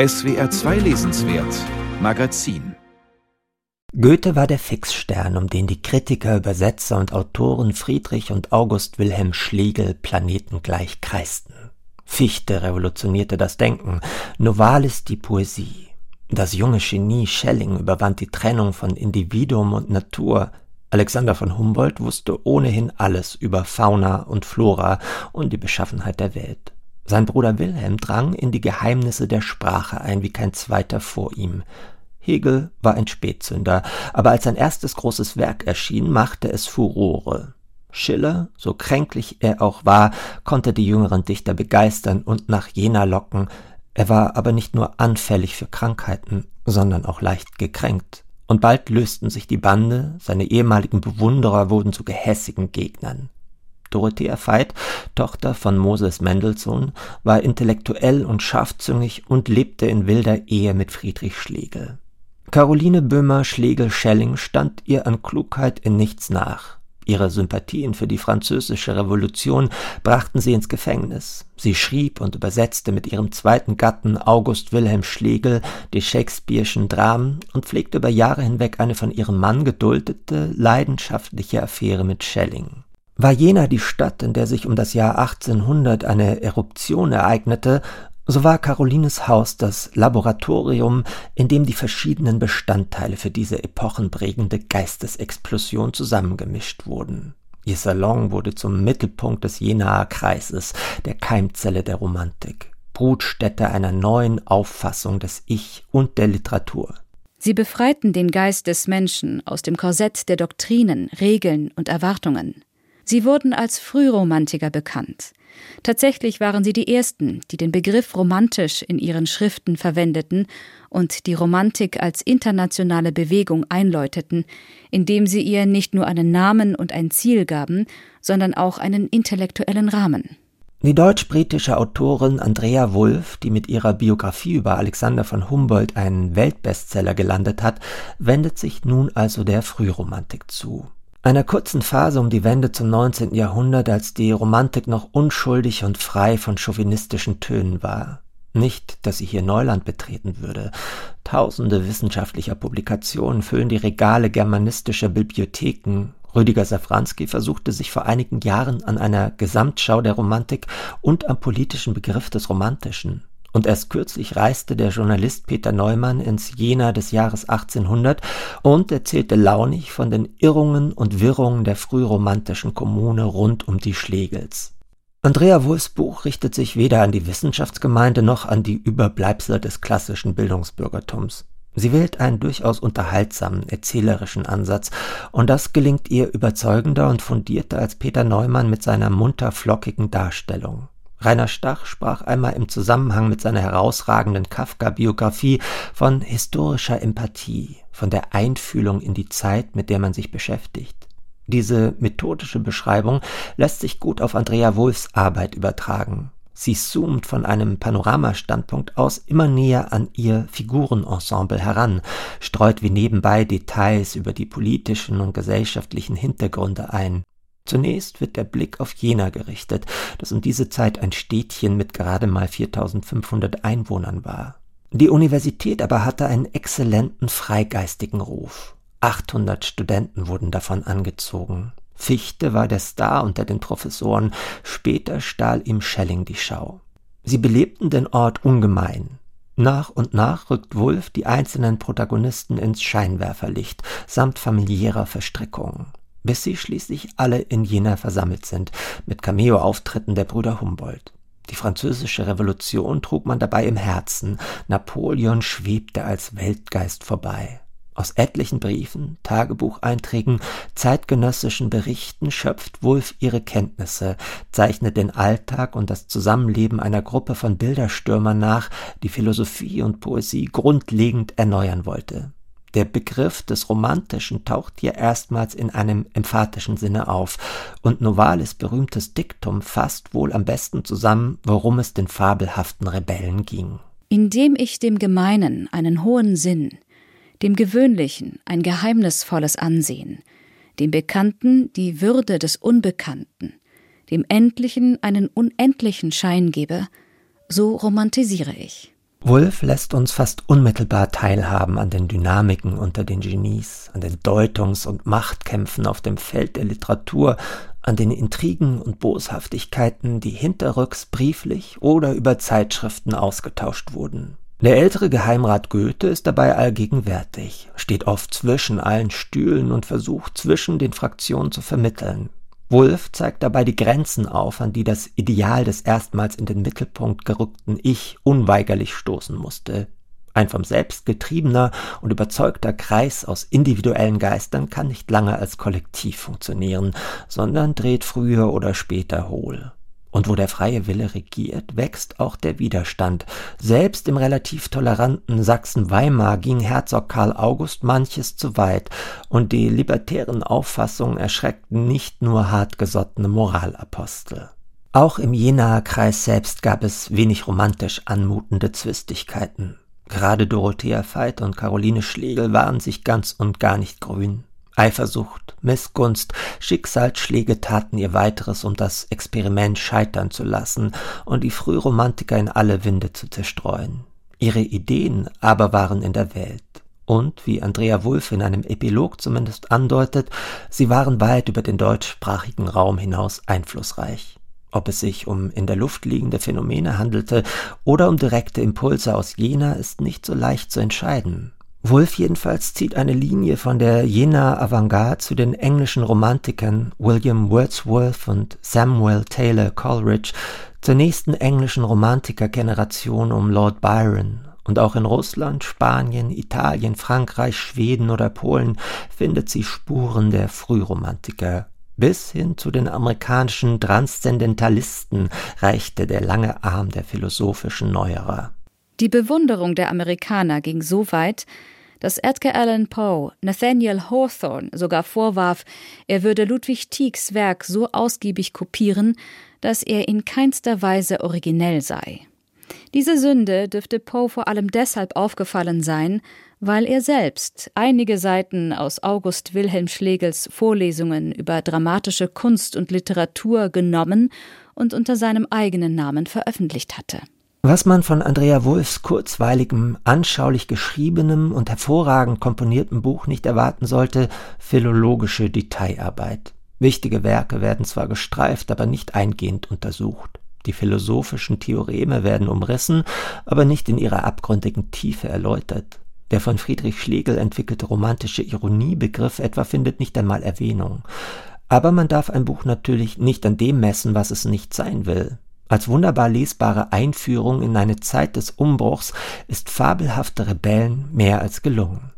SWR 2 Lesenswert Magazin Goethe war der Fixstern, um den die Kritiker, Übersetzer und Autoren Friedrich und August Wilhelm Schlegel planetengleich kreisten. Fichte revolutionierte das Denken, Novalis die Poesie. Das junge Genie Schelling überwand die Trennung von Individuum und Natur. Alexander von Humboldt wusste ohnehin alles über Fauna und Flora und die Beschaffenheit der Welt. Sein Bruder Wilhelm drang in die Geheimnisse der Sprache ein wie kein zweiter vor ihm. Hegel war ein Spätzünder, aber als sein erstes großes Werk erschien, machte es Furore. Schiller, so kränklich er auch war, konnte die jüngeren Dichter begeistern und nach Jena locken, er war aber nicht nur anfällig für Krankheiten, sondern auch leicht gekränkt. Und bald lösten sich die Bande, seine ehemaligen Bewunderer wurden zu gehässigen Gegnern. Dorothea Veit, Tochter von Moses Mendelssohn, war intellektuell und scharfzüngig und lebte in wilder Ehe mit Friedrich Schlegel. Caroline Böhmer-Schlegel-Schelling stand ihr an Klugheit in nichts nach. Ihre Sympathien für die französische Revolution brachten sie ins Gefängnis. Sie schrieb und übersetzte mit ihrem zweiten Gatten August Wilhelm Schlegel die Shakespeare'schen Dramen und pflegte über Jahre hinweg eine von ihrem Mann geduldete, leidenschaftliche Affäre mit Schelling. War Jena die Stadt, in der sich um das Jahr 1800 eine Eruption ereignete, so war Carolines Haus das Laboratorium, in dem die verschiedenen Bestandteile für diese epochenprägende Geistesexplosion zusammengemischt wurden. Ihr Salon wurde zum Mittelpunkt des Jenaer Kreises, der Keimzelle der Romantik, Brutstätte einer neuen Auffassung des Ich und der Literatur. Sie befreiten den Geist des Menschen aus dem Korsett der Doktrinen, Regeln und Erwartungen. Sie wurden als Frühromantiker bekannt. Tatsächlich waren sie die ersten, die den Begriff romantisch in ihren Schriften verwendeten und die Romantik als internationale Bewegung einläuteten, indem sie ihr nicht nur einen Namen und ein Ziel gaben, sondern auch einen intellektuellen Rahmen. Die deutsch-britische Autorin Andrea Wulff, die mit ihrer Biografie über Alexander von Humboldt einen Weltbestseller gelandet hat, wendet sich nun also der Frühromantik zu einer kurzen Phase um die Wende zum 19. Jahrhundert, als die Romantik noch unschuldig und frei von chauvinistischen Tönen war. Nicht, dass sie hier Neuland betreten würde. Tausende wissenschaftlicher Publikationen füllen die Regale germanistischer Bibliotheken. Rüdiger Safranski versuchte sich vor einigen Jahren an einer Gesamtschau der Romantik und am politischen Begriff des Romantischen. Und erst kürzlich reiste der Journalist Peter Neumann ins Jena des Jahres 1800 und erzählte launig von den Irrungen und Wirrungen der frühromantischen Kommune rund um die Schlegels. Andrea Wulfs Buch richtet sich weder an die Wissenschaftsgemeinde noch an die Überbleibsel des klassischen Bildungsbürgertums. Sie wählt einen durchaus unterhaltsamen, erzählerischen Ansatz, und das gelingt ihr überzeugender und fundierter als Peter Neumann mit seiner munter flockigen Darstellung. Rainer Stach sprach einmal im Zusammenhang mit seiner herausragenden Kafka-Biografie von historischer Empathie, von der Einfühlung in die Zeit, mit der man sich beschäftigt. Diese methodische Beschreibung lässt sich gut auf Andrea Wulfs Arbeit übertragen. Sie zoomt von einem Panoramastandpunkt aus immer näher an ihr Figurenensemble heran, streut wie nebenbei Details über die politischen und gesellschaftlichen Hintergründe ein. Zunächst wird der Blick auf Jena gerichtet, das um diese Zeit ein Städtchen mit gerade mal 4500 Einwohnern war. Die Universität aber hatte einen exzellenten freigeistigen Ruf. 800 Studenten wurden davon angezogen. Fichte war der Star unter den Professoren, später stahl ihm Schelling die Schau. Sie belebten den Ort ungemein. Nach und nach rückt Wulf die einzelnen Protagonisten ins Scheinwerferlicht, samt familiärer Verstrickungen bis sie schließlich alle in Jena versammelt sind, mit Cameo-Auftritten der Brüder Humboldt. Die französische Revolution trug man dabei im Herzen, Napoleon schwebte als Weltgeist vorbei. Aus etlichen Briefen, Tagebucheinträgen, zeitgenössischen Berichten schöpft Wulf ihre Kenntnisse, zeichnet den Alltag und das Zusammenleben einer Gruppe von Bilderstürmern nach, die Philosophie und Poesie grundlegend erneuern wollte. Der Begriff des Romantischen taucht hier erstmals in einem emphatischen Sinne auf, und Novalis berühmtes Diktum fasst wohl am besten zusammen, worum es den fabelhaften Rebellen ging. Indem ich dem Gemeinen einen hohen Sinn, dem Gewöhnlichen ein geheimnisvolles Ansehen, dem Bekannten die Würde des Unbekannten, dem Endlichen einen unendlichen Schein gebe, so romantisiere ich. Wolf lässt uns fast unmittelbar teilhaben an den Dynamiken unter den Genies, an den Deutungs- und Machtkämpfen auf dem Feld der Literatur, an den Intrigen und Boshaftigkeiten, die hinterrücks brieflich oder über Zeitschriften ausgetauscht wurden. Der ältere Geheimrat Goethe ist dabei allgegenwärtig, steht oft zwischen allen Stühlen und versucht zwischen den Fraktionen zu vermitteln. Wulff zeigt dabei die Grenzen auf, an die das Ideal des erstmals in den Mittelpunkt gerückten Ich unweigerlich stoßen musste. Ein vom Selbst getriebener und überzeugter Kreis aus individuellen Geistern kann nicht lange als Kollektiv funktionieren, sondern dreht früher oder später hohl. Und wo der freie Wille regiert, wächst auch der Widerstand. Selbst im relativ toleranten Sachsen-Weimar ging Herzog Karl August manches zu weit, und die libertären Auffassungen erschreckten nicht nur hartgesottene Moralapostel. Auch im Jenaer Kreis selbst gab es wenig romantisch anmutende Zwistigkeiten. Gerade Dorothea Veit und Caroline Schlegel waren sich ganz und gar nicht grün. Eifersucht, Missgunst, Schicksalsschläge taten ihr weiteres, um das Experiment scheitern zu lassen und die Frühromantiker in alle Winde zu zerstreuen. Ihre Ideen aber waren in der Welt. Und, wie Andrea Wulff in einem Epilog zumindest andeutet, sie waren weit über den deutschsprachigen Raum hinaus einflussreich. Ob es sich um in der Luft liegende Phänomene handelte oder um direkte Impulse aus Jena, ist nicht so leicht zu entscheiden. Wolf jedenfalls zieht eine Linie von der Jenaer Avantgarde zu den englischen Romantikern William Wordsworth und Samuel Taylor Coleridge, zur nächsten englischen Romantikergeneration um Lord Byron. Und auch in Russland, Spanien, Italien, Frankreich, Schweden oder Polen findet sie Spuren der Frühromantiker. Bis hin zu den amerikanischen Transzendentalisten reichte der lange Arm der philosophischen Neuerer. Die Bewunderung der Amerikaner ging so weit, dass Edgar Allan Poe Nathaniel Hawthorne sogar vorwarf, er würde Ludwig Tiegs Werk so ausgiebig kopieren, dass er in keinster Weise originell sei. Diese Sünde dürfte Poe vor allem deshalb aufgefallen sein, weil er selbst einige Seiten aus August Wilhelm Schlegels Vorlesungen über dramatische Kunst und Literatur genommen und unter seinem eigenen Namen veröffentlicht hatte. Was man von Andrea Wulffs kurzweiligem, anschaulich geschriebenem und hervorragend komponiertem Buch nicht erwarten sollte, philologische Detailarbeit. Wichtige Werke werden zwar gestreift, aber nicht eingehend untersucht. Die philosophischen Theoreme werden umrissen, aber nicht in ihrer abgründigen Tiefe erläutert. Der von Friedrich Schlegel entwickelte romantische Ironiebegriff etwa findet nicht einmal Erwähnung. Aber man darf ein Buch natürlich nicht an dem messen, was es nicht sein will. Als wunderbar lesbare Einführung in eine Zeit des Umbruchs ist fabelhafte Rebellen mehr als gelungen